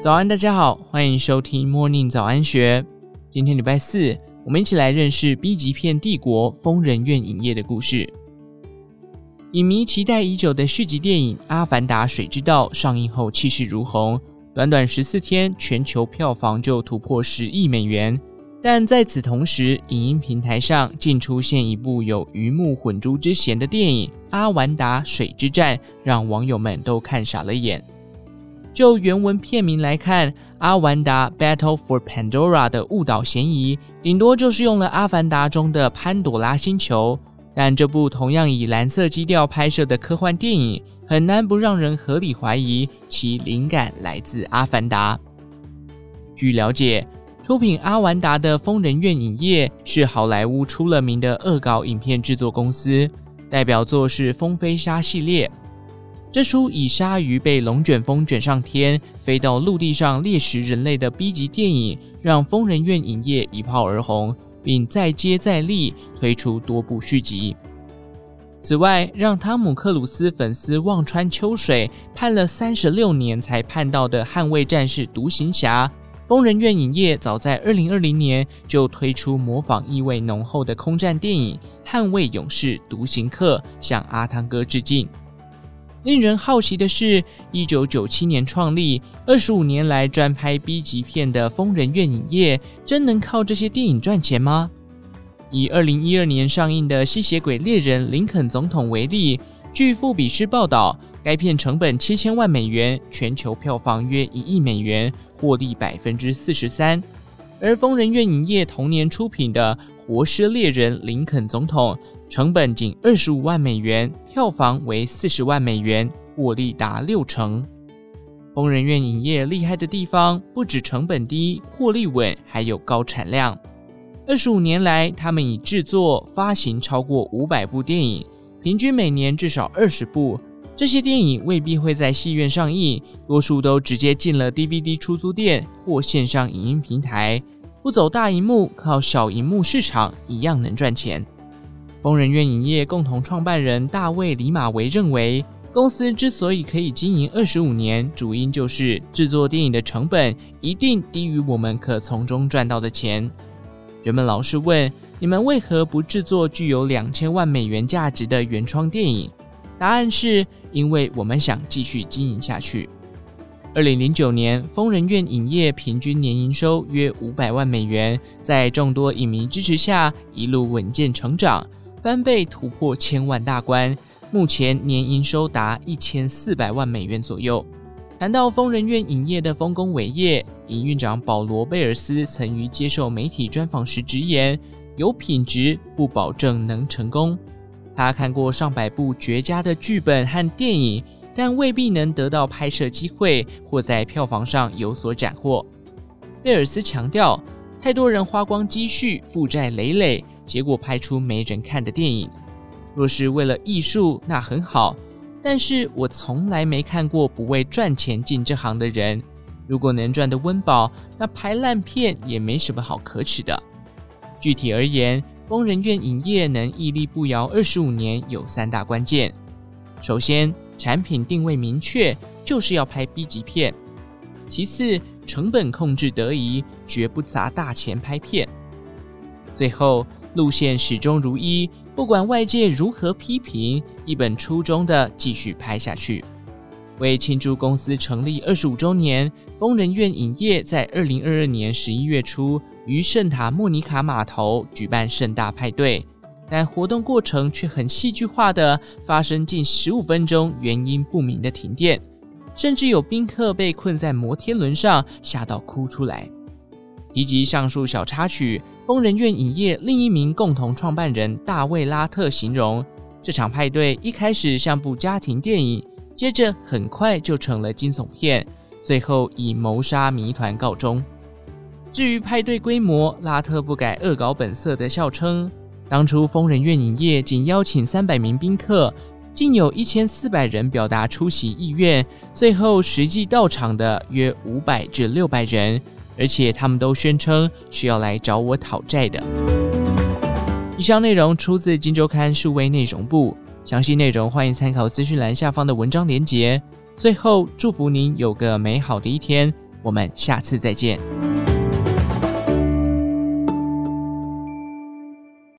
早安，大家好，欢迎收听 Morning 早安学。今天礼拜四，我们一起来认识 B 级片帝国疯人院影业的故事。影迷期待已久的续集电影《阿凡达：水之道》上映后气势如虹，短短十四天，全球票房就突破十亿美元。但在此同时，影音平台上竟出现一部有鱼目混珠之嫌的电影《阿凡达：水之战》，让网友们都看傻了眼。就原文片名来看，《阿凡达：Battle for Pandora》的误导嫌疑，顶多就是用了《阿凡达》中的潘朵拉星球。但这部同样以蓝色基调拍摄的科幻电影，很难不让人合理怀疑其灵感来自《阿凡达》。据了解，出品《阿凡达》的疯人院影业是好莱坞出了名的恶搞影片制作公司，代表作是《风飞沙》系列。这出以鲨鱼被龙卷风卷上天，飞到陆地上猎食人类的 B 级电影，让疯人院影业一炮而红，并再接再厉，推出多部续集。此外，让汤姆克鲁斯粉丝望穿秋水，盼了三十六年才盼到的《捍卫战士：独行侠》，疯人院影业早在二零二零年就推出模仿意味浓厚的空战电影《捍卫勇士：独行客》，向阿汤哥致敬。令人好奇的是，一九九七年创立、二十五年来专拍 B 级片的疯人院影业，真能靠这些电影赚钱吗？以二零一二年上映的《吸血鬼猎人：林肯总统》为例，据富比士报道，该片成本七千万美元，全球票房约一亿美元，获利百分之四十三。而疯人院影业同年出品的《活尸猎人：林肯总统》。成本仅二十五万美元，票房为四十万美元，获利达六成。疯人院影业厉害的地方不止成本低、获利稳，还有高产量。二十五年来，他们已制作、发行超过五百部电影，平均每年至少二十部。这些电影未必会在戏院上映，多数都直接进了 DVD 出租店或线上影音平台，不走大荧幕，靠小荧幕市场一样能赚钱。疯人院影业共同创办人大卫·李马维认为，公司之所以可以经营二十五年，主因就是制作电影的成本一定低于我们可从中赚到的钱。人们老是问，你们为何不制作具有两千万美元价值的原创电影？答案是因为我们想继续经营下去。二零零九年，疯人院影业平均年营收约五百万美元，在众多影迷支持下，一路稳健成长。翻倍突破千万大关，目前年营收达一千四百万美元左右。谈到疯人院影业的丰功伟业，营运长保罗贝尔斯曾于接受媒体专访时直言：“有品质不保证能成功。”他看过上百部绝佳的剧本和电影，但未必能得到拍摄机会或在票房上有所斩获。贝尔斯强调：“太多人花光积蓄，负债累累。”结果拍出没人看的电影，若是为了艺术，那很好。但是我从来没看过不为赚钱进这行的人。如果能赚得温饱，那拍烂片也没什么好可耻的。具体而言，工人院影业能屹立不摇二十五年，有三大关键：首先，产品定位明确，就是要拍 B 级片；其次，成本控制得宜，绝不砸大钱拍片；最后。路线始终如一，不管外界如何批评，一本初衷的继续拍下去。为庆祝公司成立二十五周年，疯人院影业在二零二二年十一月初于圣塔莫尼卡码头举办盛大派对，但活动过程却很戏剧化的发生近十五分钟原因不明的停电，甚至有宾客被困在摩天轮上，吓到哭出来。提及上述小插曲，疯人院影业另一名共同创办人大卫·拉特形容，这场派对一开始像部家庭电影，接着很快就成了惊悚片，最后以谋杀谜团告终。至于派对规模，拉特不改恶搞本色的笑称，当初疯人院影业仅邀请三百名宾客，竟有一千四百人表达出席意愿，最后实际到场的约五百至六百人。而且他们都宣称是要来找我讨债的。以上内容出自《金周刊》数位内容部，详细内容欢迎参考资讯栏下方的文章连结。最后，祝福您有个美好的一天，我们下次再见。